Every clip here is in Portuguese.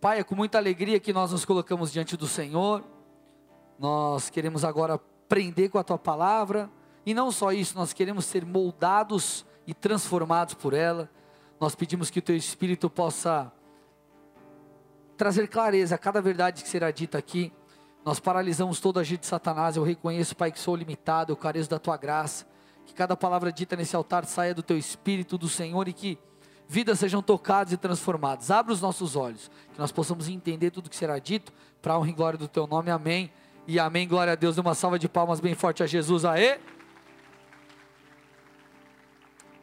Pai, é com muita alegria que nós nos colocamos diante do Senhor. Nós queremos agora aprender com a tua palavra. E não só isso, nós queremos ser moldados e transformados por ela. Nós pedimos que o teu Espírito possa trazer clareza a cada verdade que será dita aqui. Nós paralisamos todo agir de Satanás. Eu reconheço, Pai, que sou limitado, eu careço da tua graça. Que cada palavra dita nesse altar saia do teu Espírito, do Senhor e que vidas sejam tocadas e transformadas. Abra os nossos olhos, que nós possamos entender tudo que será dito, para a honra e glória do teu nome. Amém. E amém. Glória a Deus. Uma salva de palmas bem forte a Jesus. Aê.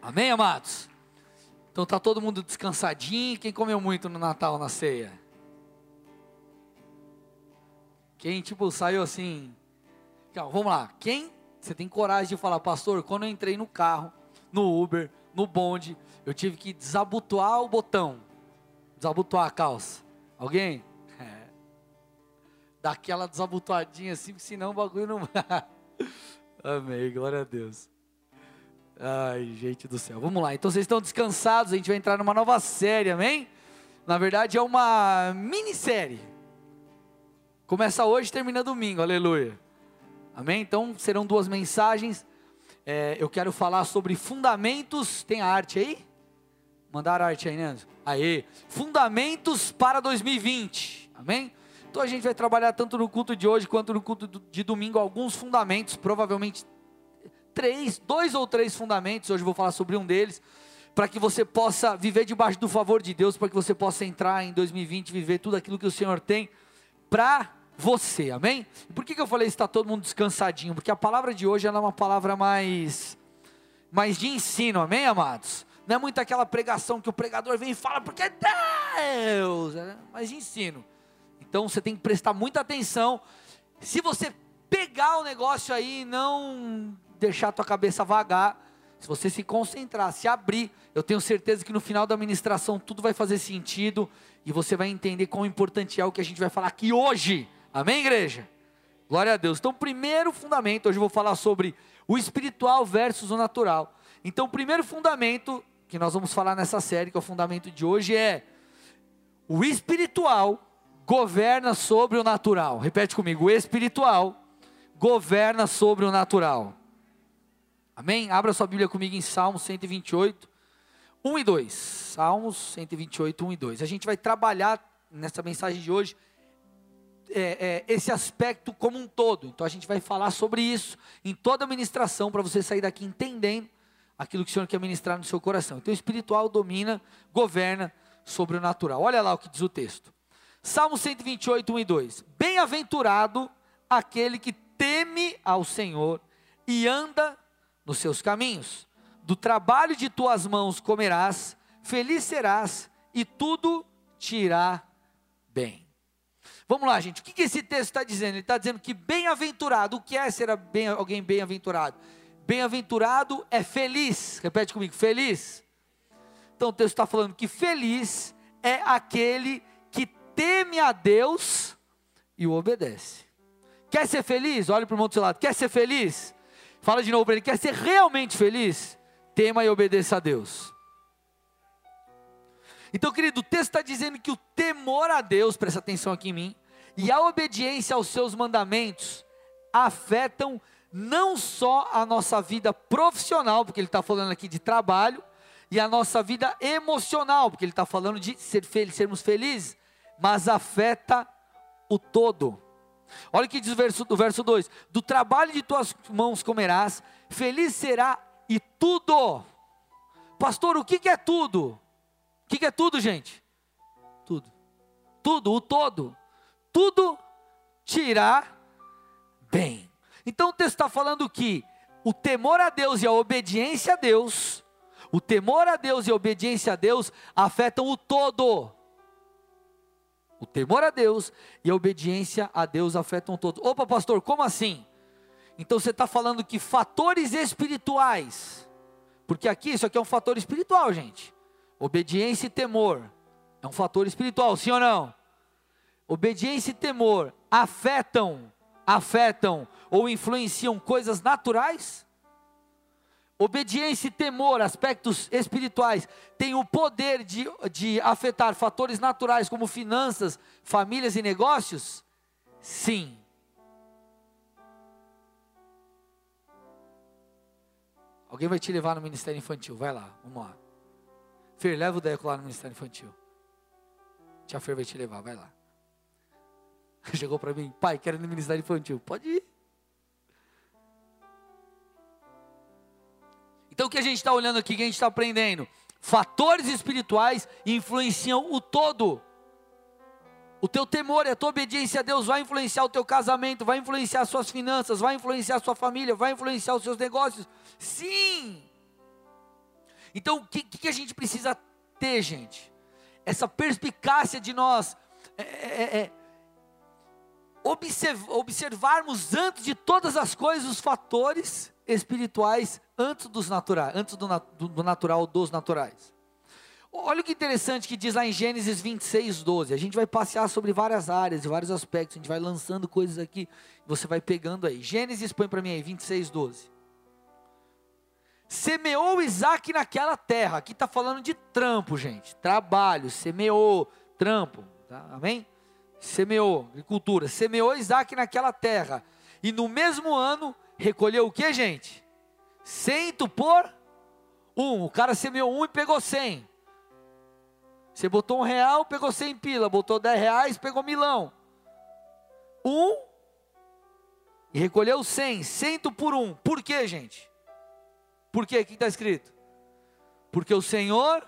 Amém, amados. Então tá todo mundo descansadinho. Quem comeu muito no Natal, na ceia? Quem tipo saiu assim? Então, vamos lá. Quem você tem coragem de falar, pastor? Quando eu entrei no carro, no Uber, no bonde, eu tive que desabotoar o botão, desabotoar a calça. Alguém? É. Daquela desabotoadinha assim, porque senão o bagulho não. Amém, glória a Deus. Ai, gente do céu. Vamos lá. Então vocês estão descansados, a gente vai entrar numa nova série, amém? Na verdade é uma minissérie. Começa hoje e termina domingo, aleluia. Amém? Então serão duas mensagens. É, eu quero falar sobre fundamentos. Tem a arte aí? Mandaram arte aí, né? Aê. Fundamentos para 2020. Amém? Então a gente vai trabalhar tanto no culto de hoje quanto no culto de domingo alguns fundamentos, provavelmente três, dois ou três fundamentos. Hoje eu vou falar sobre um deles, para que você possa viver debaixo do favor de Deus, para que você possa entrar em 2020 e viver tudo aquilo que o Senhor tem para você. Amém? Por que, que eu falei está todo mundo descansadinho? Porque a palavra de hoje é uma palavra mais mais de ensino. Amém, amados? Não é muito aquela pregação que o pregador vem e fala, porque é Deus, é, mas ensino. Então você tem que prestar muita atenção. Se você pegar o negócio aí e não deixar a tua cabeça vagar, se você se concentrar, se abrir, eu tenho certeza que no final da ministração tudo vai fazer sentido e você vai entender quão importante é o que a gente vai falar aqui hoje. Amém, igreja? Glória a Deus. Então, primeiro fundamento, hoje eu vou falar sobre o espiritual versus o natural. Então, o primeiro fundamento que nós vamos falar nessa série, que é o fundamento de hoje, é o espiritual governa sobre o natural. Repete comigo: o espiritual governa sobre o natural. Amém? Abra sua Bíblia comigo em Salmos 128, 1 e 2. Salmos 128, 1 e 2. A gente vai trabalhar nessa mensagem de hoje é, é, esse aspecto como um todo. Então a gente vai falar sobre isso em toda a ministração para você sair daqui entendendo aquilo que o Senhor quer ministrar no seu coração. Então, o espiritual domina, governa sobre o natural. Olha lá o que diz o texto. Salmo 128, 1 e 2. Bem-aventurado aquele que teme ao Senhor e anda nos seus caminhos. Do trabalho de tuas mãos comerás, feliz serás e tudo te irá bem. Vamos lá, gente. O que, que esse texto está dizendo? Ele está dizendo que bem-aventurado. O que é ser bem, alguém bem-aventurado? Bem-aventurado é feliz. Repete comigo, feliz. Então o texto está falando que feliz é aquele que teme a Deus e o obedece. Quer ser feliz? Olha para o irmão do seu lado. Quer ser feliz? Fala de novo para ele. Quer ser realmente feliz? Tema e obedeça a Deus. Então, querido, o texto está dizendo que o temor a Deus, presta atenção aqui em mim, e a obediência aos seus mandamentos afetam não só a nossa vida profissional, porque ele está falando aqui de trabalho, e a nossa vida emocional, porque ele está falando de ser feliz, sermos felizes, mas afeta o todo. Olha o que diz o verso, o verso 2: Do trabalho de tuas mãos comerás, feliz será e tudo. Pastor, o que, que é tudo? O que, que é tudo, gente? Tudo. Tudo, o todo. Tudo irá bem. Então o texto está falando que o temor a Deus e a obediência a Deus, o temor a Deus e a obediência a Deus afetam o todo. O temor a Deus e a obediência a Deus afetam o todo. Opa, pastor, como assim? Então você está falando que fatores espirituais, porque aqui isso aqui é um fator espiritual, gente. Obediência e temor é um fator espiritual, sim ou não? Obediência e temor afetam, afetam ou influenciam coisas naturais? obediência e temor, aspectos espirituais, têm o poder de, de afetar fatores naturais como finanças, famílias e negócios? Sim. Alguém vai te levar no ministério infantil, vai lá, vamos lá. Fer, leva o Deco lá no ministério infantil. Tia Fer vai te levar, vai lá. Chegou para mim, pai, quero ir no ministério infantil. Pode ir. Então o que a gente está olhando aqui, o que a gente está aprendendo? Fatores espirituais influenciam o todo. O teu temor e a tua obediência a Deus vai influenciar o teu casamento, vai influenciar as suas finanças, vai influenciar a sua família, vai influenciar os seus negócios. Sim! Então, o que, que a gente precisa ter, gente? Essa perspicácia de nós é, é, é, é observarmos antes de todas as coisas os fatores espirituais antes dos naturais, antes do, do, natural dos naturais. Olha o que interessante que diz lá em Gênesis 26, 12. A gente vai passear sobre várias áreas e vários aspectos. A gente vai lançando coisas aqui. Você vai pegando aí. Gênesis, põe para mim aí, 26, 12. Semeou Isaac naquela terra. Aqui está falando de trampo, gente. Trabalho, semeou, trampo. Tá? Amém? Semeou, agricultura. Semeou Isaac naquela terra. E no mesmo ano, recolheu o que, gente? Cento por um. O cara semeou um e pegou cem. Você botou um real, pegou cem pila. Botou dez reais, pegou milão. Um e recolheu cem. Cento por um. Por quê, gente? Por quê? O que está escrito? Porque o Senhor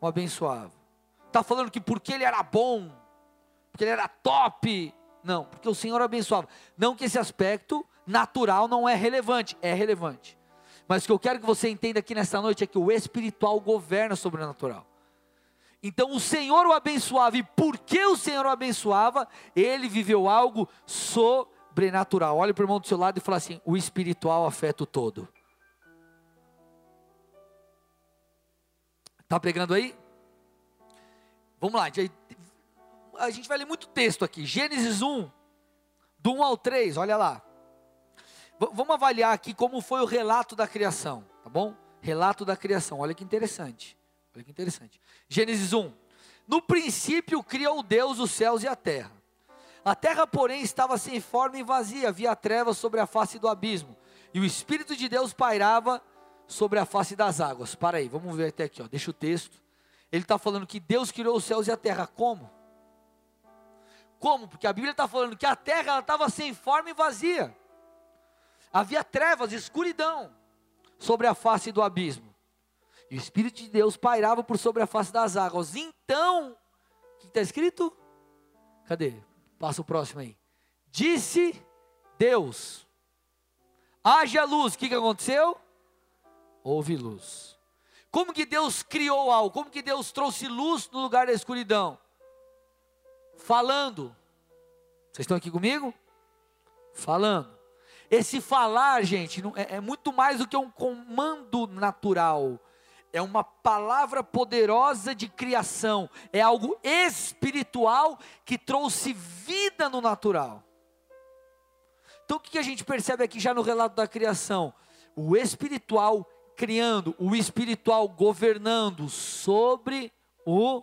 o abençoava. Está falando que porque ele era bom, porque ele era top. Não, porque o Senhor abençoava. Não que esse aspecto natural não é relevante, é relevante. Mas o que eu quero que você entenda aqui nesta noite é que o espiritual governa o natural. Então o Senhor o abençoava, e porque o Senhor o abençoava, ele viveu algo sobrenatural. Olha para o irmão do seu lado e fala assim: o espiritual afeta o todo. Está pegando aí? Vamos lá, a gente vai ler muito texto aqui. Gênesis 1, do 1 ao 3, olha lá. V vamos avaliar aqui como foi o relato da criação, tá bom? Relato da criação, olha que interessante. Olha que interessante. Gênesis 1. No princípio criou Deus os céus e a terra. A terra, porém, estava sem forma e vazia, havia trevas sobre a face do abismo, e o Espírito de Deus pairava sobre a face das águas. Para aí, vamos ver até aqui, ó. deixa o texto. Ele está falando que Deus criou os céus e a terra. Como? Como? Porque a Bíblia está falando que a terra estava sem forma e vazia. Havia trevas, escuridão sobre a face do abismo. E o Espírito de Deus pairava por sobre a face das águas. Então, o que está escrito? Cadê? Passa o próximo aí. Disse Deus: haja luz. O que, que aconteceu? Houve luz. Como que Deus criou algo? Como que Deus trouxe luz no lugar da escuridão? Falando. Vocês estão aqui comigo? Falando. Esse falar, gente, é, é muito mais do que um comando natural é uma palavra poderosa de criação, é algo espiritual que trouxe vida no natural. Então o que a gente percebe aqui já no relato da criação? O espiritual criando, o espiritual governando sobre o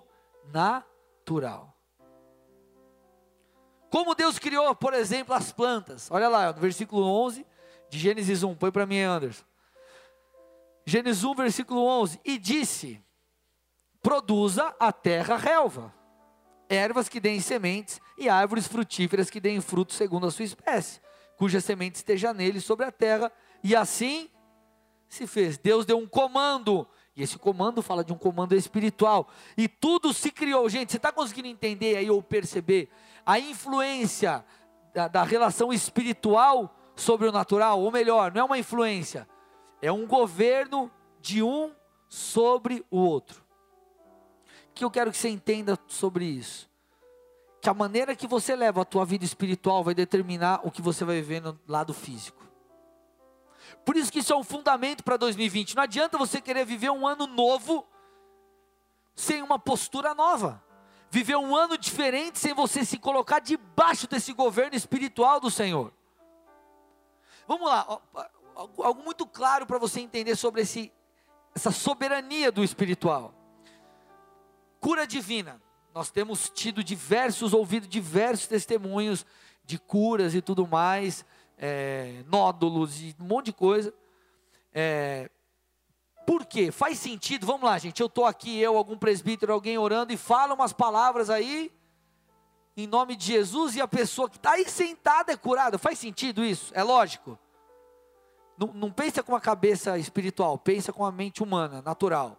natural. Como Deus criou, por exemplo, as plantas. Olha lá, no versículo 11 de Gênesis 1. Põe para mim, Anderson. Gênesis 1, versículo 11: E disse: Produza a terra relva, ervas que deem sementes, e árvores frutíferas que deem frutos segundo a sua espécie, cuja semente esteja nele sobre a terra. E assim se fez. Deus deu um comando, e esse comando fala de um comando espiritual, e tudo se criou. Gente, você está conseguindo entender aí ou perceber a influência da, da relação espiritual sobre o natural? Ou melhor, não é uma influência é um governo de um sobre o outro. O que eu quero que você entenda sobre isso? Que a maneira que você leva a tua vida espiritual vai determinar o que você vai viver no lado físico. Por isso que isso é um fundamento para 2020. Não adianta você querer viver um ano novo sem uma postura nova. Viver um ano diferente sem você se colocar debaixo desse governo espiritual do Senhor. Vamos lá, algo, muito claro para você entender sobre esse, essa soberania do espiritual. Cura divina. Nós temos tido diversos, ouvido diversos testemunhos de curas e tudo mais, é, nódulos e um monte de coisa. É, por quê? Faz sentido, vamos lá, gente. Eu estou aqui, eu, algum presbítero, alguém orando e fala umas palavras aí, em nome de Jesus, e a pessoa que está aí sentada é curada. Faz sentido isso? É lógico. Não, não pensa com a cabeça espiritual, pensa com a mente humana, natural.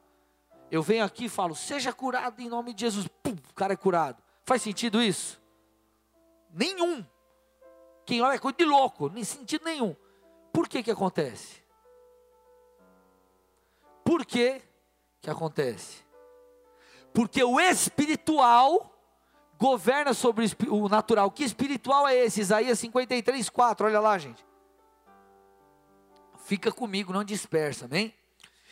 Eu venho aqui e falo, seja curado em nome de Jesus. Pum, o cara é curado. Faz sentido isso? Nenhum. Quem olha é coisa de louco, nem sentido nenhum. Por que que acontece? Por que que acontece? Porque o espiritual governa sobre o natural. Que espiritual é esse? Isaías 53, 4. Olha lá, gente. Fica comigo, não dispersa, amém?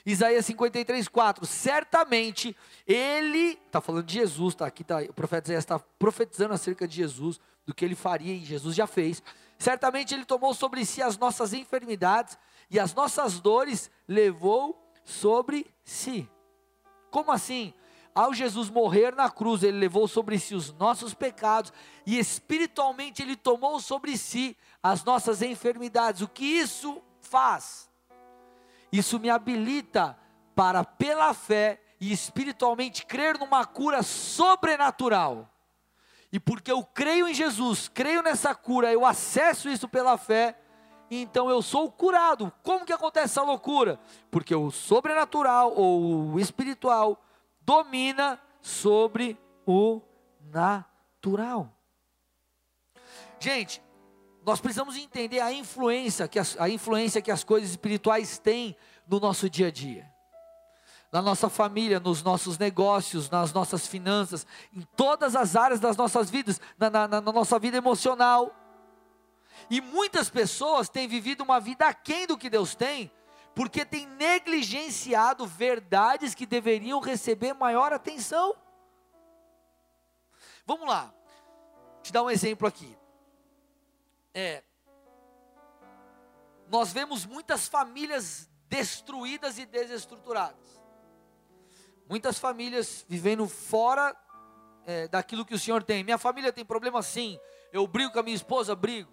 Isaías 53, 4. Certamente ele, está falando de Jesus, tá aqui, tá, o profeta Isaías está profetizando acerca de Jesus, do que ele faria e Jesus já fez. Certamente ele tomou sobre si as nossas enfermidades e as nossas dores levou sobre si. Como assim? Ao Jesus morrer na cruz, ele levou sobre si os nossos pecados e espiritualmente ele tomou sobre si as nossas enfermidades. O que isso faz. Isso me habilita para, pela fé e espiritualmente, crer numa cura sobrenatural. E porque eu creio em Jesus, creio nessa cura, eu acesso isso pela fé, então eu sou curado. Como que acontece essa loucura? Porque o sobrenatural ou o espiritual domina sobre o natural. Gente, nós precisamos entender a influência que as, a influência que as coisas espirituais têm no nosso dia a dia. Na nossa família, nos nossos negócios, nas nossas finanças, em todas as áreas das nossas vidas, na, na, na nossa vida emocional. E muitas pessoas têm vivido uma vida aquém do que Deus tem, porque têm negligenciado verdades que deveriam receber maior atenção. Vamos lá, te dar um exemplo aqui é, nós vemos muitas famílias destruídas e desestruturadas. Muitas famílias vivendo fora é, daquilo que o Senhor tem. Minha família tem problema sim. Eu brigo com a minha esposa, brigo.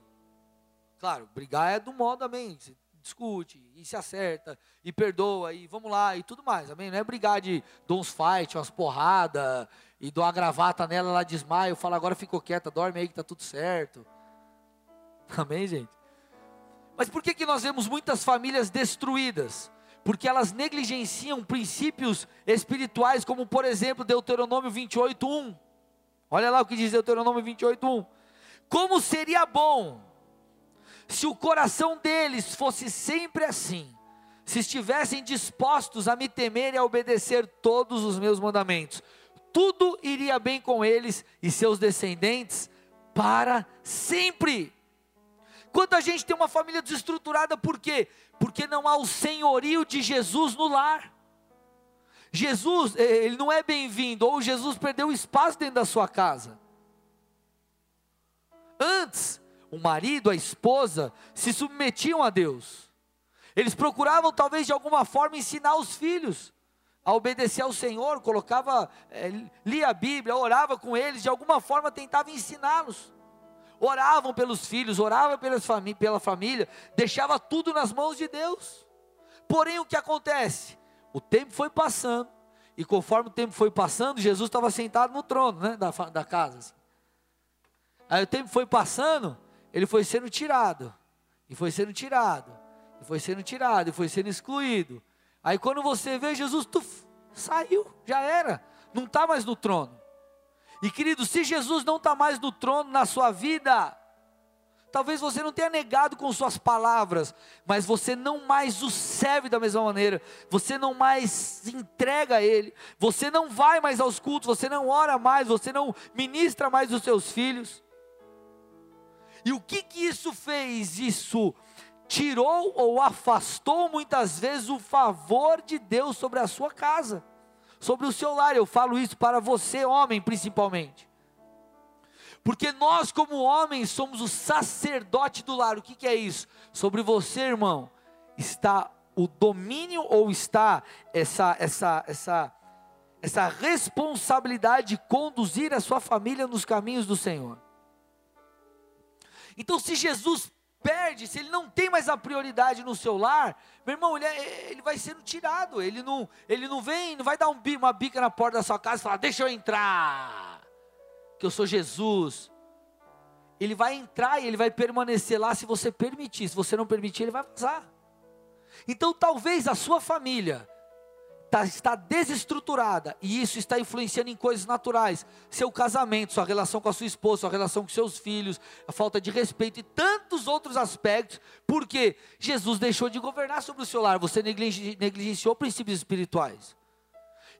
Claro, brigar é do modo, amém. Você discute e se acerta e perdoa e vamos lá e tudo mais, amém? Não é brigar de dar uns fight, umas porradas e dou uma gravata nela, ela desmaia, eu falo agora ficou quieta, dorme aí que tá tudo certo. Amém, gente? Mas por que, que nós vemos muitas famílias destruídas? Porque elas negligenciam princípios espirituais, como por exemplo Deuteronômio 28, 1. Olha lá o que diz Deuteronômio 28, 1. Como seria bom se o coração deles fosse sempre assim, se estivessem dispostos a me temer e a obedecer todos os meus mandamentos, tudo iria bem com eles e seus descendentes para sempre. Quanta gente tem uma família desestruturada, por quê? Porque não há o senhorio de Jesus no lar. Jesus, eh, ele não é bem-vindo, ou Jesus perdeu espaço dentro da sua casa. Antes, o marido, a esposa, se submetiam a Deus. Eles procuravam, talvez de alguma forma, ensinar os filhos a obedecer ao Senhor, colocava, é, lia a Bíblia, orava com eles, de alguma forma tentava ensiná-los oravam pelos filhos, oravam pelas famí pela família, deixava tudo nas mãos de Deus. Porém, o que acontece? O tempo foi passando, e conforme o tempo foi passando, Jesus estava sentado no trono né, da, da casa. Assim. Aí o tempo foi passando, ele foi sendo tirado, e foi sendo tirado, e foi sendo tirado, e foi sendo excluído. Aí quando você vê Jesus, tuf, saiu, já era, não está mais no trono. E querido, se Jesus não está mais no trono na sua vida, talvez você não tenha negado com suas palavras, mas você não mais o serve da mesma maneira, você não mais entrega a Ele, você não vai mais aos cultos, você não ora mais, você não ministra mais os seus filhos. E o que que isso fez? Isso tirou ou afastou muitas vezes o favor de Deus sobre a sua casa sobre o seu lar. Eu falo isso para você, homem, principalmente. Porque nós, como homens, somos o sacerdote do lar. O que, que é isso? Sobre você, irmão, está o domínio ou está essa essa essa essa responsabilidade de conduzir a sua família nos caminhos do Senhor. Então, se Jesus perde, se ele não tem mais a prioridade no seu lar, meu irmão, ele, é, ele vai sendo tirado. Ele não, ele não vem, não vai dar um, uma bica na porta da sua casa e falar: Deixa eu entrar, que eu sou Jesus. Ele vai entrar e ele vai permanecer lá se você permitir. Se você não permitir, ele vai vazar. Então, talvez a sua família tá, está desestruturada e isso está influenciando em coisas naturais, seu casamento, sua relação com a sua esposa, sua relação com seus filhos, a falta de respeito e tantos outros aspectos, porque Jesus deixou de governar sobre o seu lar, você negligenciou princípios espirituais.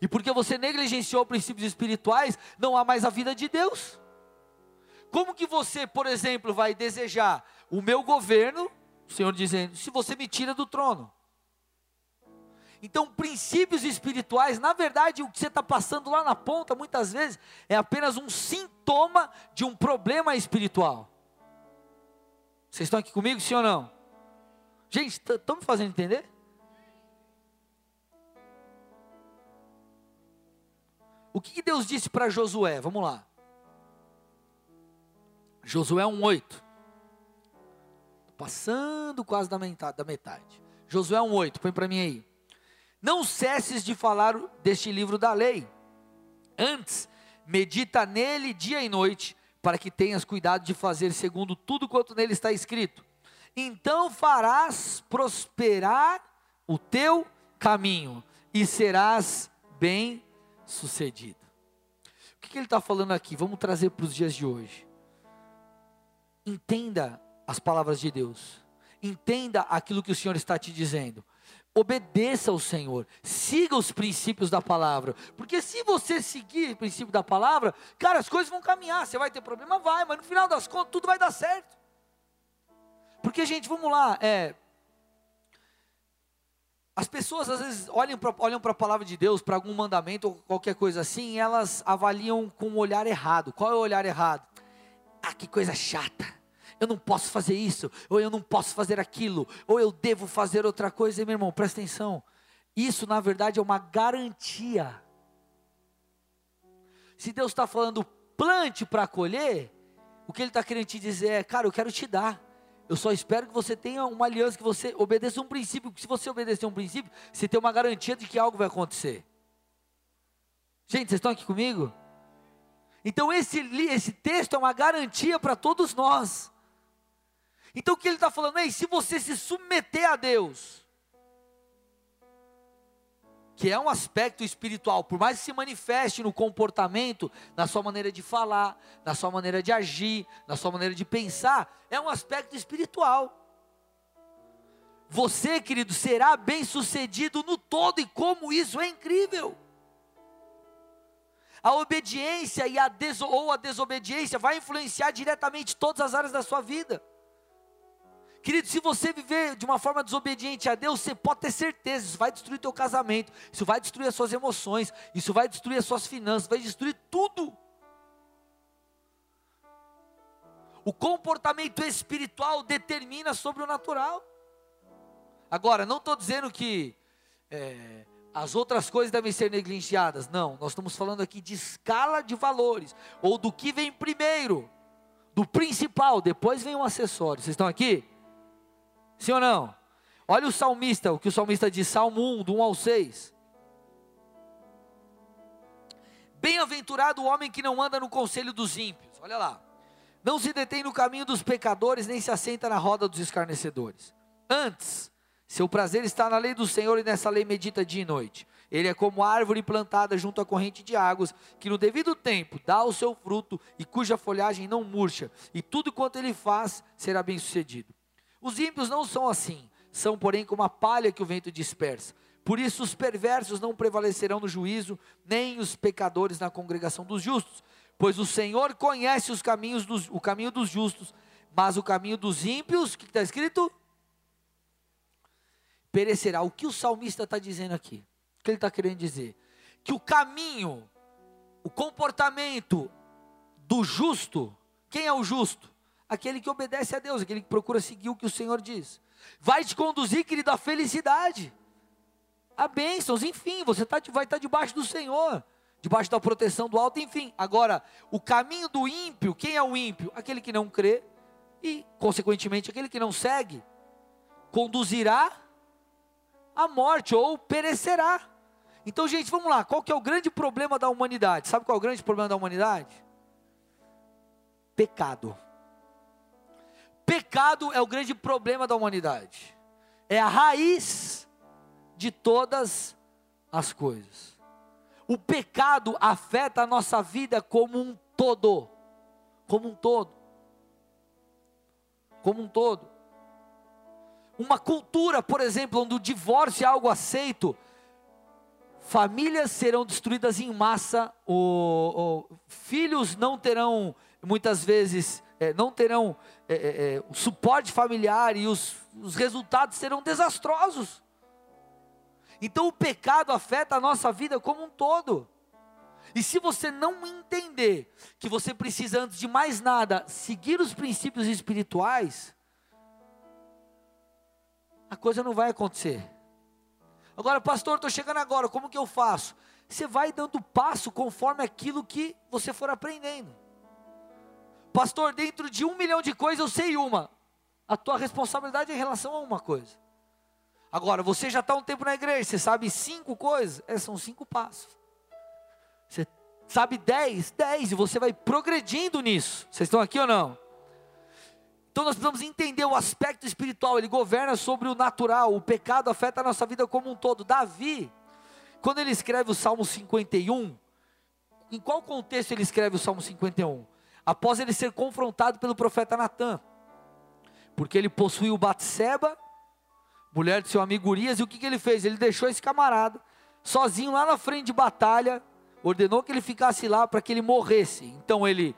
E porque você negligenciou princípios espirituais, não há mais a vida de Deus. Como que você, por exemplo, vai desejar o meu governo, o Senhor dizendo, se você me tira do trono? Então, princípios espirituais, na verdade, o que você está passando lá na ponta, muitas vezes, é apenas um sintoma de um problema espiritual. Vocês estão aqui comigo, sim ou não? Gente, estão me fazendo entender? O que, que Deus disse para Josué? Vamos lá. Josué 1,8. Passando quase da metade. Da metade. Josué 1,8, põe para mim aí. Não cesses de falar deste livro da lei. Antes, medita nele dia e noite, para que tenhas cuidado de fazer segundo tudo quanto nele está escrito. Então farás prosperar o teu caminho e serás bem sucedido. O que, que ele está falando aqui? Vamos trazer para os dias de hoje. Entenda as palavras de Deus. Entenda aquilo que o Senhor está te dizendo obedeça ao Senhor, siga os princípios da palavra, porque se você seguir o princípio da palavra, cara, as coisas vão caminhar, você vai ter problema, vai, mas no final das contas tudo vai dar certo. Porque, gente, vamos lá, é, as pessoas às vezes olham para olham a palavra de Deus, para algum mandamento ou qualquer coisa assim, e elas avaliam com um olhar errado. Qual é o olhar errado? Ah, que coisa chata eu não posso fazer isso, ou eu não posso fazer aquilo, ou eu devo fazer outra coisa. E, meu irmão, presta atenção. Isso, na verdade, é uma garantia. Se Deus está falando plante para colher, o que Ele está querendo te dizer é, cara, eu quero te dar. Eu só espero que você tenha uma aliança, que você obedeça um princípio. Se você obedecer um princípio, você tem uma garantia de que algo vai acontecer. Gente, vocês estão aqui comigo? Então esse, esse texto é uma garantia para todos nós. Então o que ele está falando é: se você se submeter a Deus, que é um aspecto espiritual, por mais que se manifeste no comportamento, na sua maneira de falar, na sua maneira de agir, na sua maneira de pensar, é um aspecto espiritual. Você, querido, será bem sucedido no todo, e como isso é incrível. A obediência e a ou a desobediência vai influenciar diretamente todas as áreas da sua vida. Querido, se você viver de uma forma desobediente a Deus, você pode ter certeza, isso vai destruir teu casamento, isso vai destruir as suas emoções, isso vai destruir as suas finanças, vai destruir tudo. O comportamento espiritual determina sobre o natural. Agora, não estou dizendo que é, as outras coisas devem ser negligenciadas. Não, nós estamos falando aqui de escala de valores, ou do que vem primeiro, do principal, depois vem o acessório. Vocês estão aqui? Sim ou não? Olha o salmista, o que o salmista diz, Salmo 1, do 1 ao 6. Bem-aventurado o homem que não anda no conselho dos ímpios. Olha lá. Não se detém no caminho dos pecadores, nem se assenta na roda dos escarnecedores. Antes, seu prazer está na lei do Senhor e nessa lei medita dia e noite. Ele é como árvore plantada junto à corrente de águas, que no devido tempo dá o seu fruto e cuja folhagem não murcha, e tudo quanto ele faz será bem sucedido. Os ímpios não são assim, são, porém, como a palha que o vento dispersa. Por isso, os perversos não prevalecerão no juízo, nem os pecadores na congregação dos justos. Pois o Senhor conhece os caminhos dos, o caminho dos justos, mas o caminho dos ímpios, o que está escrito? Perecerá. O que o salmista está dizendo aqui? O que ele está querendo dizer? Que o caminho, o comportamento do justo, quem é o justo? Aquele que obedece a Deus, aquele que procura seguir o que o Senhor diz. vai te conduzir, querido, à felicidade, a bênçãos, enfim, você tá, vai estar tá debaixo do Senhor, debaixo da proteção do alto, enfim. Agora, o caminho do ímpio, quem é o ímpio? Aquele que não crê e, consequentemente, aquele que não segue, conduzirá à morte ou perecerá. Então, gente, vamos lá. Qual que é o grande problema da humanidade? Sabe qual é o grande problema da humanidade? Pecado. Pecado é o grande problema da humanidade. É a raiz de todas as coisas. O pecado afeta a nossa vida como um todo. Como um todo. Como um todo. Uma cultura, por exemplo, onde o divórcio é algo aceito, famílias serão destruídas em massa, o, o, filhos não terão, muitas vezes, é, não terão é, é, é, o suporte familiar e os, os resultados serão desastrosos. Então o pecado afeta a nossa vida como um todo. E se você não entender que você precisa, antes de mais nada, seguir os princípios espirituais, a coisa não vai acontecer. Agora, pastor, estou chegando agora, como que eu faço? Você vai dando passo conforme aquilo que você for aprendendo. Pastor, dentro de um milhão de coisas eu sei uma. A tua responsabilidade é em relação a uma coisa. Agora, você já está um tempo na igreja, você sabe cinco coisas, é, são cinco passos. Você sabe dez, dez, e você vai progredindo nisso. Vocês estão aqui ou não? Então nós precisamos entender o aspecto espiritual, ele governa sobre o natural, o pecado afeta a nossa vida como um todo. Davi, quando ele escreve o Salmo 51, em qual contexto ele escreve o Salmo 51? Após ele ser confrontado pelo profeta Natan, porque ele possuiu Batseba, mulher de seu amigo Urias, e o que, que ele fez? Ele deixou esse camarada sozinho lá na frente de batalha, ordenou que ele ficasse lá para que ele morresse. Então ele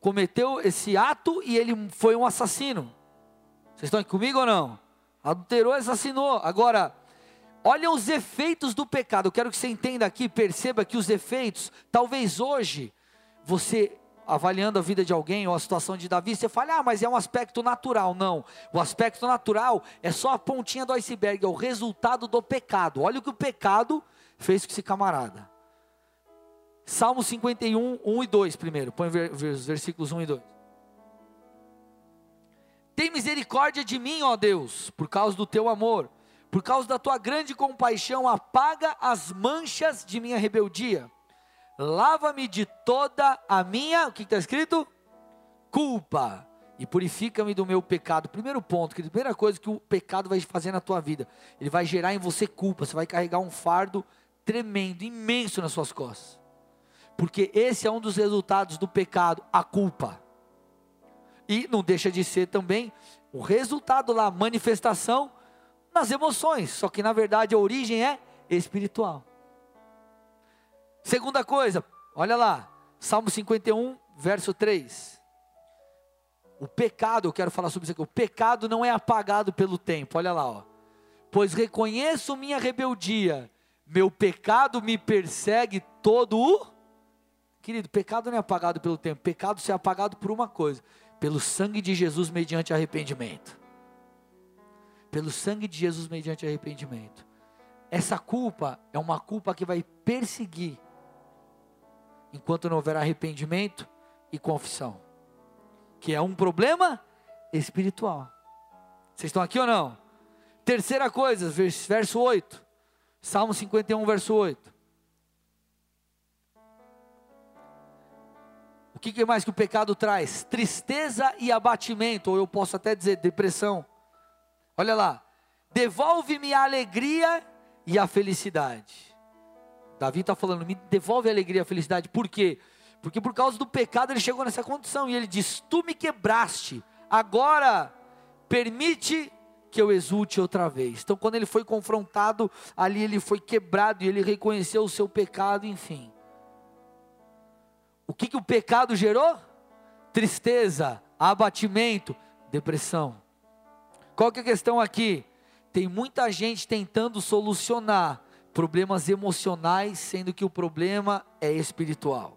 cometeu esse ato e ele foi um assassino. Vocês estão aqui comigo ou não? Adulterou assassinou. Agora, olha os efeitos do pecado. Eu quero que você entenda aqui, perceba que os efeitos, talvez hoje, você avaliando a vida de alguém ou a situação de Davi, você fala, ah, mas é um aspecto natural. Não, o aspecto natural é só a pontinha do iceberg, é o resultado do pecado. Olha o que o pecado fez com esse camarada. Salmo 51, 1 e 2 primeiro. Põe os versículos 1 e 2. Tem misericórdia de mim, ó Deus, por causa do teu amor, por causa da tua grande compaixão, apaga as manchas de minha rebeldia. Lava-me de toda a minha, o que está escrito? Culpa. E purifica-me do meu pecado. Primeiro ponto, que a primeira coisa que o pecado vai fazer na tua vida, ele vai gerar em você culpa. Você vai carregar um fardo tremendo, imenso nas suas costas porque esse é um dos resultados do pecado, a culpa. E não deixa de ser também o resultado lá, manifestação nas emoções, só que na verdade a origem é espiritual. Segunda coisa, olha lá, Salmo 51, verso 3. O pecado, eu quero falar sobre isso aqui, o pecado não é apagado pelo tempo, olha lá, ó. Pois reconheço minha rebeldia, meu pecado me persegue todo o Querido, pecado não é apagado pelo tempo, pecado se é apagado por uma coisa: pelo sangue de Jesus mediante arrependimento. Pelo sangue de Jesus mediante arrependimento. Essa culpa é uma culpa que vai perseguir enquanto não houver arrependimento e confissão, que é um problema espiritual. Vocês estão aqui ou não? Terceira coisa, verso 8. Salmo 51, verso 8. O que, que mais que o pecado traz? Tristeza e abatimento, ou eu posso até dizer depressão. Olha lá, devolve-me a alegria e a felicidade. Davi está falando, me devolve a alegria e a felicidade, por quê? Porque por causa do pecado ele chegou nessa condição, e ele diz: Tu me quebraste, agora permite que eu exulte outra vez. Então, quando ele foi confrontado, ali ele foi quebrado e ele reconheceu o seu pecado, enfim. O que, que o pecado gerou? Tristeza, abatimento, depressão. Qual que é a questão aqui? Tem muita gente tentando solucionar problemas emocionais, sendo que o problema é espiritual.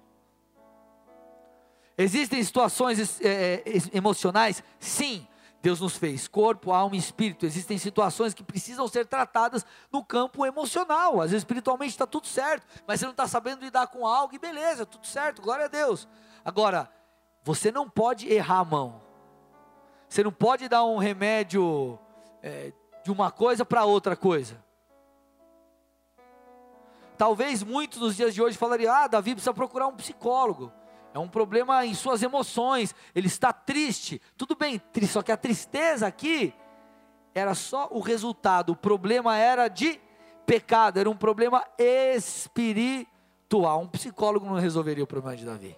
Existem situações é, é emocionais? Sim. Deus nos fez corpo, alma e espírito. Existem situações que precisam ser tratadas no campo emocional. Às vezes, espiritualmente está tudo certo, mas você não está sabendo lidar com algo e beleza, tudo certo, glória a Deus. Agora, você não pode errar a mão. Você não pode dar um remédio é, de uma coisa para outra coisa. Talvez muitos nos dias de hoje falariam: ah, Davi precisa procurar um psicólogo é um problema em suas emoções, ele está triste. Tudo bem, só que a tristeza aqui era só o resultado, o problema era de pecado, era um problema espiritual. Um psicólogo não resolveria o problema de Davi.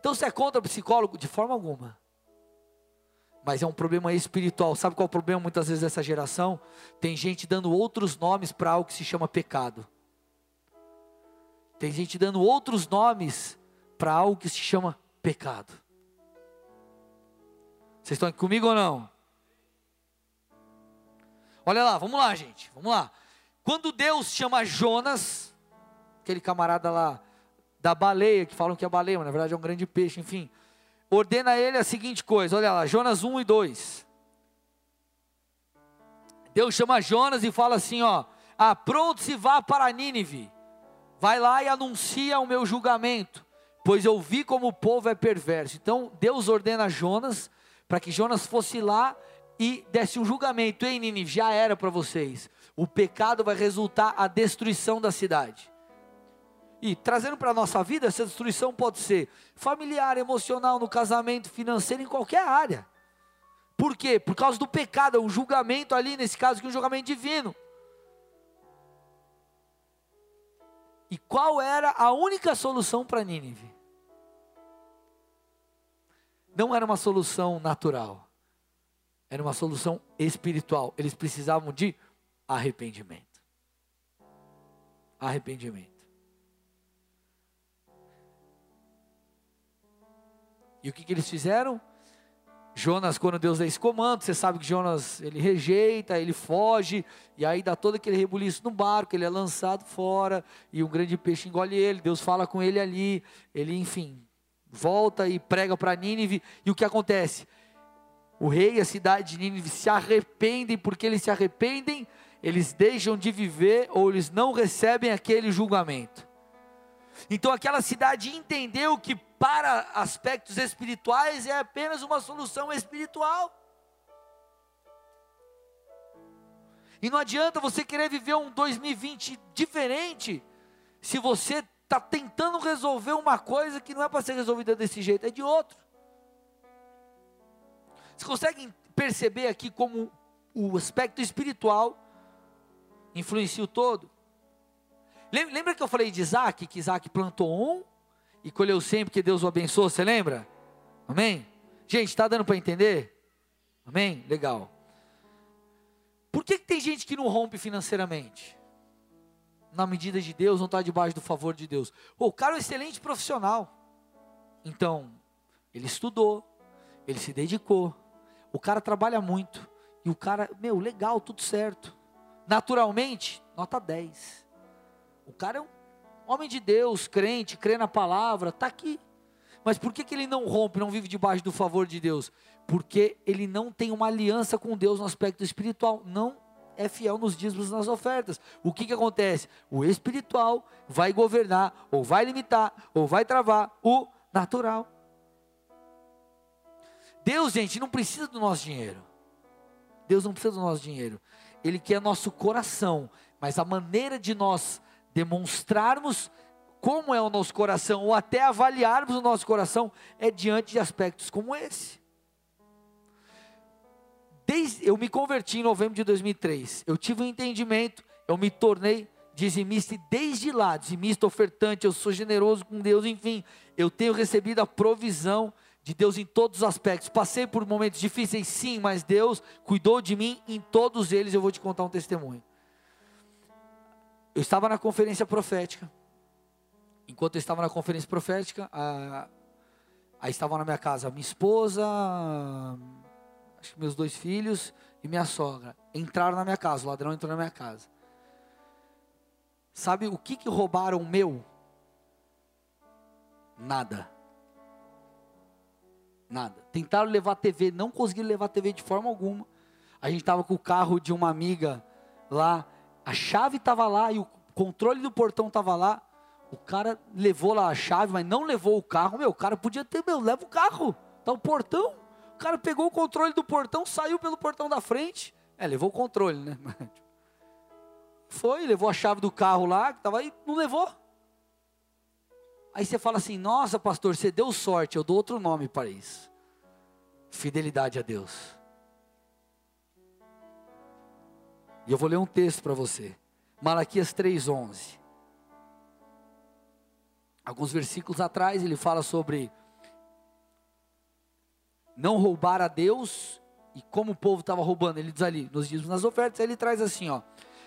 Então você é contra o psicólogo? De forma alguma. Mas é um problema espiritual. Sabe qual é o problema muitas vezes dessa geração? Tem gente dando outros nomes para algo que se chama pecado. Tem gente dando outros nomes para algo que se chama pecado. Vocês estão aqui comigo ou não? Olha lá, vamos lá, gente, vamos lá. Quando Deus chama Jonas, aquele camarada lá da baleia, que falam que é baleia, mas na verdade é um grande peixe, enfim, ordena a ele a seguinte coisa: olha lá, Jonas 1 e 2. Deus chama Jonas e fala assim: ó, ah, pronto se vá para Nínive, vai lá e anuncia o meu julgamento pois eu vi como o povo é perverso. Então Deus ordena Jonas para que Jonas fosse lá e desse um julgamento. Ei, Nínive, já era para vocês. O pecado vai resultar a destruição da cidade. E trazendo para a nossa vida, essa destruição pode ser familiar, emocional, no casamento, financeiro, em qualquer área. Por quê? Por causa do pecado, é um julgamento ali, nesse caso, que é um julgamento divino. E qual era a única solução para Nínive? Não era uma solução natural, era uma solução espiritual. Eles precisavam de arrependimento. Arrependimento. E o que, que eles fizeram? Jonas, quando Deus dá esse comando, você sabe que Jonas ele rejeita, ele foge, e aí dá todo aquele rebuliço no barco, ele é lançado fora, e um grande peixe engole ele, Deus fala com ele ali, ele, enfim, volta e prega para Nínive, e o que acontece? O rei e a cidade de Nínive se arrependem, porque eles se arrependem, eles deixam de viver ou eles não recebem aquele julgamento. Então aquela cidade entendeu que para aspectos espirituais é apenas uma solução espiritual. E não adianta você querer viver um 2020 diferente se você está tentando resolver uma coisa que não é para ser resolvida desse jeito, é de outro. Vocês conseguem perceber aqui como o aspecto espiritual influencia o todo? Lembra que eu falei de Isaac, que Isaac plantou um e colheu sempre porque Deus o abençoou, você lembra? Amém? Gente, está dando para entender? Amém? Legal. Por que, que tem gente que não rompe financeiramente? Na medida de Deus, não está debaixo do favor de Deus. Pô, o cara é um excelente profissional. Então, ele estudou, ele se dedicou. O cara trabalha muito. E o cara, meu, legal, tudo certo. Naturalmente, nota 10. O cara é um homem de Deus, crente, crê na palavra, está aqui. Mas por que, que ele não rompe, não vive debaixo do favor de Deus? Porque ele não tem uma aliança com Deus no aspecto espiritual, não é fiel nos dízimos nas ofertas. O que, que acontece? O espiritual vai governar, ou vai limitar, ou vai travar o natural. Deus, gente, não precisa do nosso dinheiro. Deus não precisa do nosso dinheiro. Ele quer nosso coração, mas a maneira de nós demonstrarmos como é o nosso coração, ou até avaliarmos o nosso coração, é diante de aspectos como esse. Desde, eu me converti em novembro de 2003, eu tive um entendimento, eu me tornei dizimista desde lá, dizimista, ofertante, eu sou generoso com Deus, enfim, eu tenho recebido a provisão de Deus em todos os aspectos. Passei por momentos difíceis, sim, mas Deus cuidou de mim em todos eles. Eu vou te contar um testemunho eu estava na conferência profética. Enquanto eu estava na conferência profética, a, aí estavam na minha casa minha esposa, acho que meus dois filhos e minha sogra. Entraram na minha casa, o ladrão entrou na minha casa. Sabe o que, que roubaram meu? Nada. Nada. Tentaram levar a TV, não conseguiram levar a TV de forma alguma. A gente estava com o carro de uma amiga lá, a chave estava lá e o controle do portão estava lá. O cara levou lá a chave, mas não levou o carro. Meu, o cara podia ter, meu, leva o carro. Tá o portão. O cara pegou o controle do portão, saiu pelo portão da frente. É, levou o controle, né? Foi, levou a chave do carro lá, que estava aí, não levou. Aí você fala assim: Nossa, pastor, você deu sorte. Eu dou outro nome para isso: fidelidade a Deus. E eu vou ler um texto para você. Malaquias 3:11. Alguns versículos atrás ele fala sobre não roubar a Deus e como o povo estava roubando. Ele diz ali nos dízimos nas ofertas, ele traz assim, ó: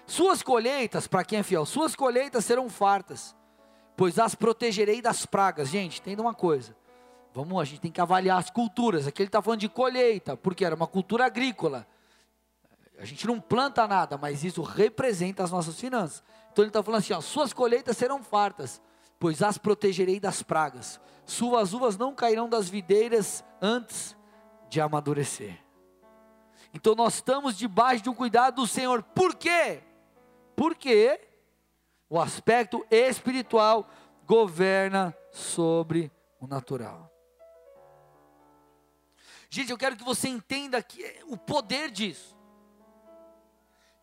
Suas colheitas, para quem é fiel, suas colheitas serão fartas, pois as protegerei das pragas. Gente, entenda uma coisa. Vamos, a gente tem que avaliar as culturas. Aqui ele está falando de colheita, porque era uma cultura agrícola. A gente não planta nada, mas isso representa as nossas finanças. Então ele está falando assim: ó, suas colheitas serão fartas, pois as protegerei das pragas. Suas uvas não cairão das videiras antes de amadurecer. Então nós estamos debaixo de um cuidado do Senhor. Por quê? Porque o aspecto espiritual governa sobre o natural. Gente, eu quero que você entenda que o poder disso.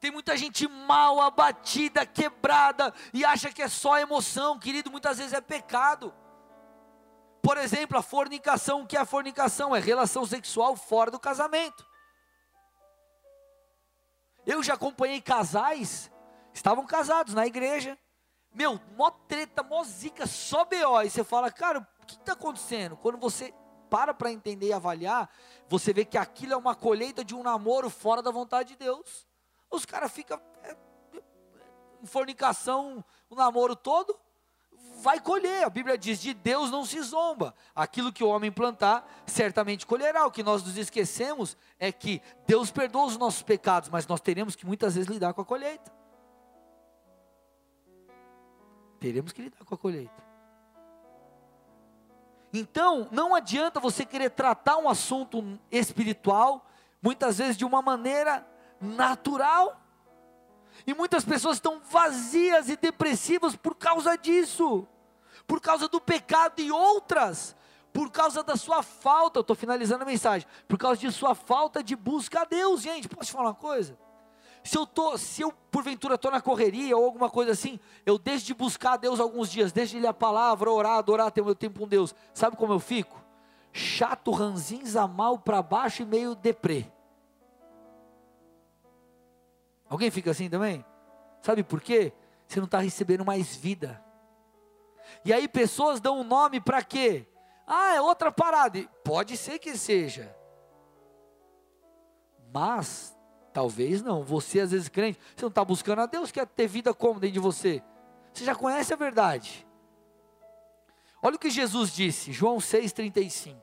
Tem muita gente mal, abatida, quebrada e acha que é só emoção, querido, muitas vezes é pecado. Por exemplo, a fornicação, o que é a fornicação? É relação sexual fora do casamento. Eu já acompanhei casais, estavam casados na igreja, meu, mó treta, mó zica, só B.O. E você fala, cara, o que está acontecendo? Quando você para para entender e avaliar, você vê que aquilo é uma colheita de um namoro fora da vontade de Deus. Os caras ficam é, em fornicação o namoro todo, vai colher. A Bíblia diz: de Deus não se zomba. Aquilo que o homem plantar, certamente colherá. O que nós nos esquecemos é que Deus perdoa os nossos pecados, mas nós teremos que muitas vezes lidar com a colheita. Teremos que lidar com a colheita. Então, não adianta você querer tratar um assunto espiritual, muitas vezes de uma maneira natural. E muitas pessoas estão vazias e depressivas por causa disso, por causa do pecado e outras, por causa da sua falta. Eu estou finalizando a mensagem, por causa de sua falta de busca a Deus, gente. Posso te falar uma coisa? Se eu tô, se eu porventura estou na correria ou alguma coisa assim, eu deixo de buscar a Deus alguns dias, deixo de ler a palavra, orar, adorar, ter o meu tempo com Deus. Sabe como eu fico? Chato, ranzinza, mal para baixo e meio deprê. Alguém fica assim também? Sabe por quê? Você não está recebendo mais vida. E aí pessoas dão um nome para quê? Ah, é outra parada. Pode ser que seja. Mas, talvez não. Você, às vezes, crente, você não está buscando a Deus, quer ter vida como dentro de você? Você já conhece a verdade. Olha o que Jesus disse, João 6,35.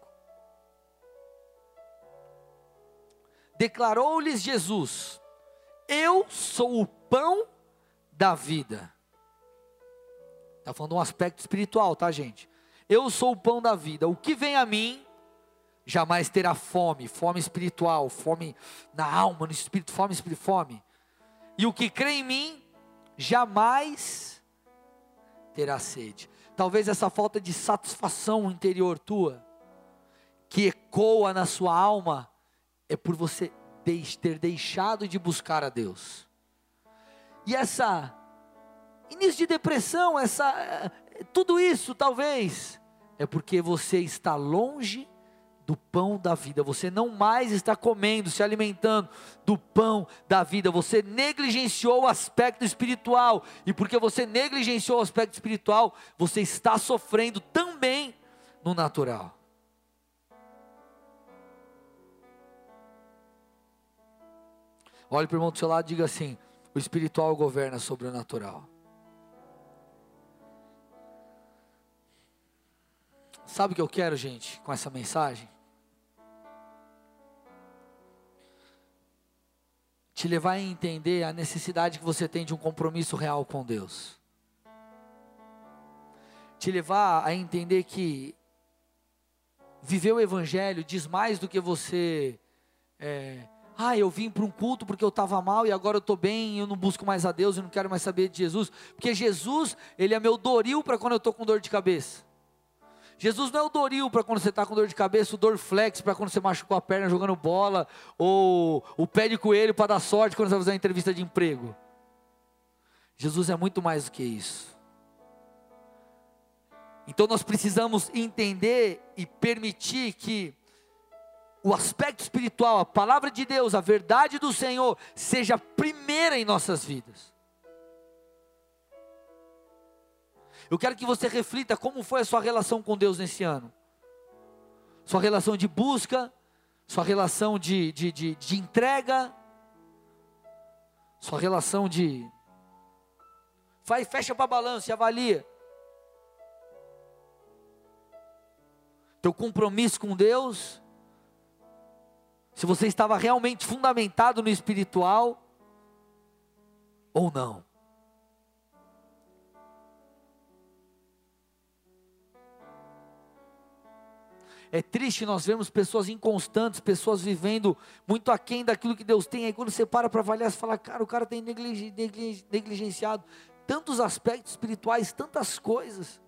Declarou-lhes Jesus: eu sou o pão da vida. Está falando um aspecto espiritual, tá, gente? Eu sou o pão da vida. O que vem a mim jamais terá fome, fome espiritual, fome na alma, no espírito, fome, espírito, fome. E o que crê em mim jamais terá sede. Talvez essa falta de satisfação interior tua, que ecoa na sua alma, é por você ter deixado de buscar a Deus. E essa início de depressão, essa eh, tudo isso talvez é porque você está longe do pão da vida. Você não mais está comendo, se alimentando do pão da vida. Você negligenciou o aspecto espiritual. E porque você negligenciou o aspecto espiritual, você está sofrendo também no natural. Olhe para o irmão do seu lado e diga assim: o espiritual governa sobre o natural. Sabe o que eu quero, gente, com essa mensagem? Te levar a entender a necessidade que você tem de um compromisso real com Deus. Te levar a entender que viver o Evangelho diz mais do que você. É, ah, eu vim para um culto porque eu estava mal e agora eu estou bem, e eu não busco mais a Deus e não quero mais saber de Jesus. Porque Jesus, Ele é meu doril para quando eu estou com dor de cabeça. Jesus não é o Doril para quando você está com dor de cabeça, o Dorflex para quando você machucou a perna jogando bola, ou o pé de coelho para dar sorte quando você vai fazer uma entrevista de emprego. Jesus é muito mais do que isso. Então nós precisamos entender e permitir que o aspecto espiritual, a palavra de Deus, a verdade do Senhor, seja primeira em nossas vidas. Eu quero que você reflita como foi a sua relação com Deus nesse ano. Sua relação de busca, sua relação de, de, de, de entrega, sua relação de. Faz, fecha para balanço e avalia. Teu compromisso com Deus. Se você estava realmente fundamentado no espiritual ou não. É triste nós vemos pessoas inconstantes, pessoas vivendo muito aquém daquilo que Deus tem. Aí quando você para para avaliar, você fala, cara, o cara tem negligenciado tantos aspectos espirituais, tantas coisas.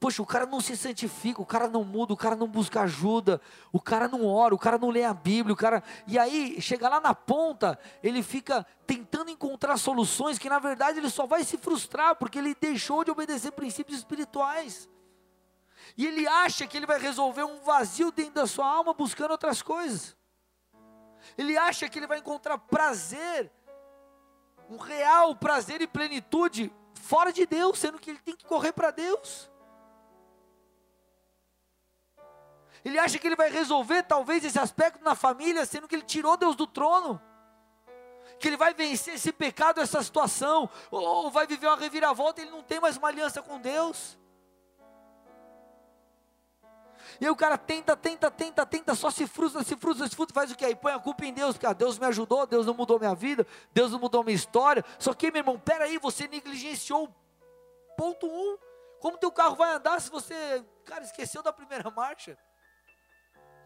Poxa, o cara não se santifica, o cara não muda, o cara não busca ajuda, o cara não ora, o cara não lê a Bíblia, o cara. E aí, chega lá na ponta, ele fica tentando encontrar soluções que na verdade ele só vai se frustrar, porque ele deixou de obedecer princípios espirituais. E ele acha que ele vai resolver um vazio dentro da sua alma buscando outras coisas. Ele acha que ele vai encontrar prazer, um real prazer e plenitude fora de Deus, sendo que ele tem que correr para Deus. Ele acha que ele vai resolver talvez esse aspecto na família, sendo que ele tirou Deus do trono. Que ele vai vencer esse pecado, essa situação, ou vai viver uma reviravolta, ele não tem mais uma aliança com Deus. E aí o cara tenta, tenta, tenta, tenta, só se frustra, se frustra, se frustra, faz o que? Aí põe a culpa em Deus, porque ah, Deus me ajudou, Deus não mudou minha vida, Deus não mudou minha história. Só que, meu irmão, peraí, você negligenciou ponto um. Como teu carro vai andar se você, cara, esqueceu da primeira marcha?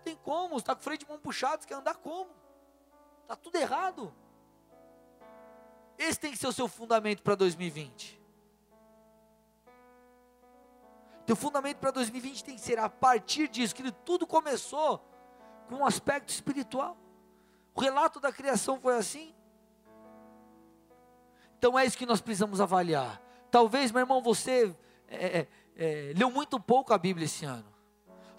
Tem como, está com o freio de mão puxado, você quer andar como? Está tudo errado. Esse tem que ser o seu fundamento para 2020. Teu fundamento para 2020 tem que ser a partir disso, que tudo começou com um aspecto espiritual. O relato da criação foi assim. Então é isso que nós precisamos avaliar. Talvez, meu irmão, você é, é, é, leu muito pouco a Bíblia esse ano.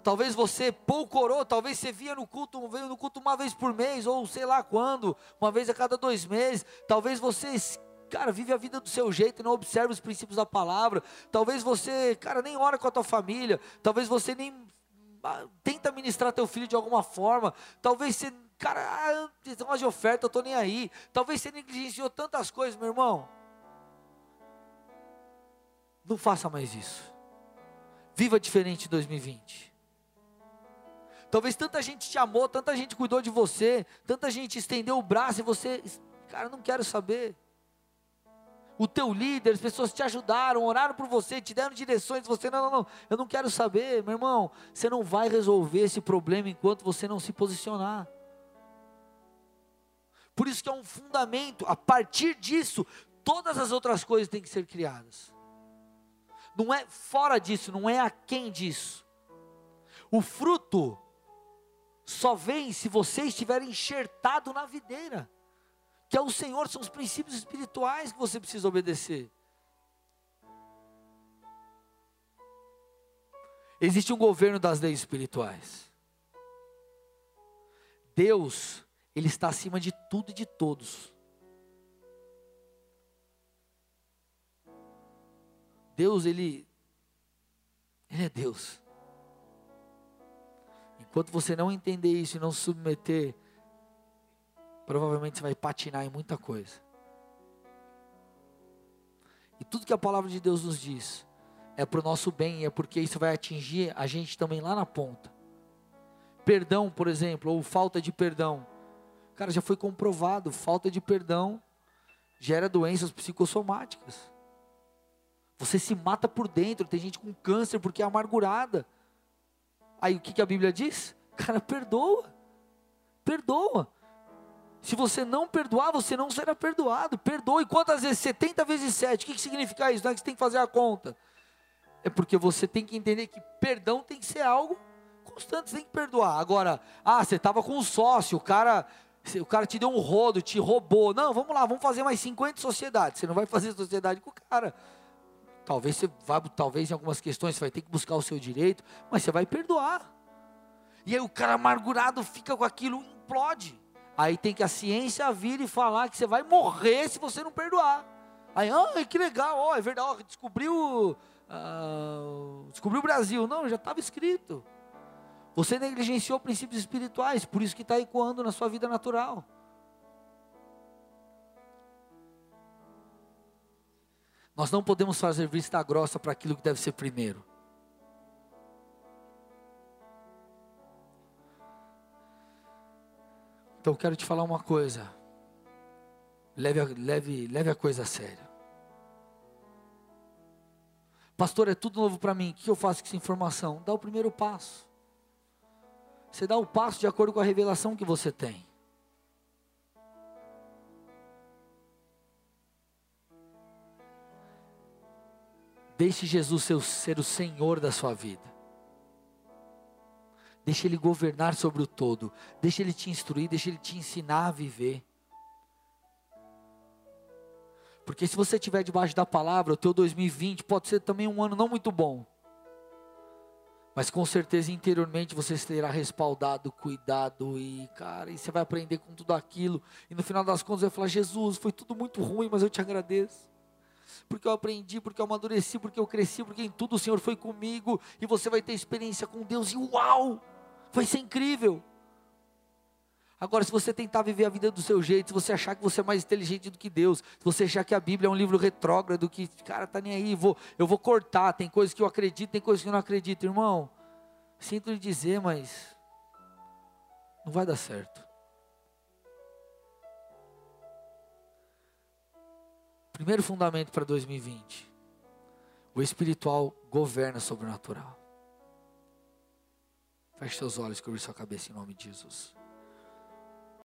Talvez você pouco orou, talvez você via no culto, veio no culto uma vez por mês, ou sei lá quando, uma vez a cada dois meses. Talvez você cara, vive a vida do seu jeito e não observa os princípios da palavra. Talvez você, cara, nem ora com a tua família. Talvez você nem ah, tenta ministrar teu filho de alguma forma. Talvez você, cara, ah, negócio de oferta, eu tô nem aí. Talvez você negligenciou tantas coisas, meu irmão. Não faça mais isso. Viva diferente em 2020. Talvez tanta gente te amou, tanta gente cuidou de você, tanta gente estendeu o braço e você, cara, não quero saber o teu líder, as pessoas te ajudaram, oraram por você, te deram direções, você não, não, não, eu não quero saber, meu irmão, você não vai resolver esse problema enquanto você não se posicionar. Por isso que é um fundamento, a partir disso, todas as outras coisas têm que ser criadas. Não é fora disso, não é aquém disso. O fruto só vem se você estiver enxertado na videira que é o Senhor, são os princípios espirituais que você precisa obedecer. Existe um governo das leis espirituais. Deus, Ele está acima de tudo e de todos. Deus, Ele, Ele é Deus. Enquanto você não entender isso e não se submeter provavelmente você vai patinar em muita coisa. E tudo que a palavra de Deus nos diz é para o nosso bem, é porque isso vai atingir a gente também lá na ponta. Perdão, por exemplo, ou falta de perdão. Cara, já foi comprovado, falta de perdão gera doenças psicossomáticas. Você se mata por dentro, tem gente com câncer porque é amargurada. Aí o que, que a Bíblia diz? Cara, perdoa. Perdoa. Se você não perdoar, você não será perdoado. Perdoe. Quantas vezes? 70 vezes 7. O que, que significa isso? Não é que você tem que fazer a conta. É porque você tem que entender que perdão tem que ser algo constante, você tem que perdoar. Agora, ah, você estava com um sócio, o cara, o cara te deu um rodo, te roubou. Não, vamos lá, vamos fazer mais 50 sociedades. Você não vai fazer sociedade com o cara. Talvez você vá, talvez em algumas questões você vai ter que buscar o seu direito, mas você vai perdoar. E aí o cara amargurado fica com aquilo, implode. Aí tem que a ciência vir e falar que você vai morrer se você não perdoar. Aí, ah, que legal, ó, é verdade, ó, descobriu, uh, descobriu o Brasil. Não, já estava escrito. Você negligenciou princípios espirituais, por isso que está ecoando na sua vida natural. Nós não podemos fazer vista grossa para aquilo que deve ser primeiro. Então eu quero te falar uma coisa. Leve a, leve, leve a coisa a sério. Pastor, é tudo novo para mim. O que eu faço com essa informação? Dá o primeiro passo. Você dá o passo de acordo com a revelação que você tem. Deixe Jesus ser o Senhor da sua vida. Deixe Ele governar sobre o todo. Deixe Ele te instruir, deixe Ele te ensinar a viver. Porque se você estiver debaixo da palavra, o teu 2020 pode ser também um ano não muito bom. Mas com certeza interiormente você será respaldado, cuidado e, cara, e você vai aprender com tudo aquilo. E no final das contas vai falar: Jesus, foi tudo muito ruim, mas eu te agradeço porque eu aprendi, porque eu amadureci, porque eu cresci, porque em tudo o Senhor foi comigo, e você vai ter experiência com Deus, e uau, vai ser incrível. Agora, se você tentar viver a vida do seu jeito, se você achar que você é mais inteligente do que Deus, se você achar que a Bíblia é um livro retrógrado, que, cara, tá nem aí, vou, eu vou cortar, tem coisas que eu acredito, tem coisas que eu não acredito, irmão, sinto lhe dizer, mas não vai dar certo. Primeiro fundamento para 2020. O espiritual governa sobre o natural. Feche seus olhos, cobrir sua cabeça em nome de Jesus.